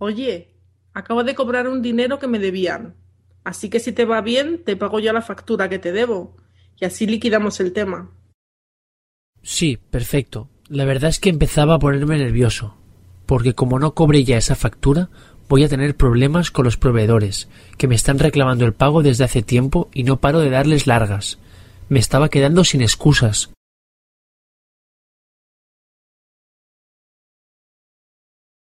Oye, acabo de cobrar un dinero que me debían. Así que si te va bien, te pago ya la factura que te debo. Y así liquidamos el tema. Sí, perfecto. La verdad es que empezaba a ponerme nervioso, porque como no cobre ya esa factura, voy a tener problemas con los proveedores, que me están reclamando el pago desde hace tiempo y no paro de darles largas. Me estaba quedando sin excusas.